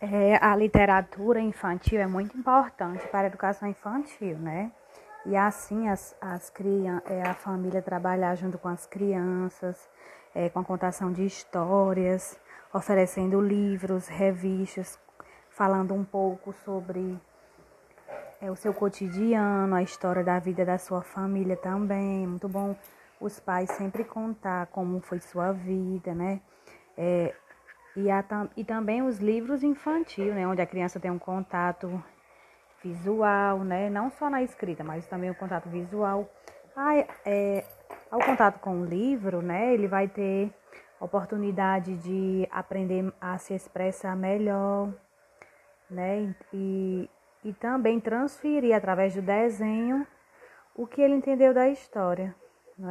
É, a literatura infantil é muito importante para a educação infantil, né? E assim as, as crianças, é, a família trabalhar junto com as crianças, é, com a contação de histórias, oferecendo livros, revistas, falando um pouco sobre é, o seu cotidiano, a história da vida da sua família também. Muito bom os pais sempre contar como foi sua vida, né? É, e, a, e também os livros infantil, né? Onde a criança tem um contato visual, né? Não só na escrita, mas também o contato visual. Ah, é, ao contato com o livro, né? Ele vai ter oportunidade de aprender a se expressar melhor, né? E, e também transferir através do desenho o que ele entendeu da história.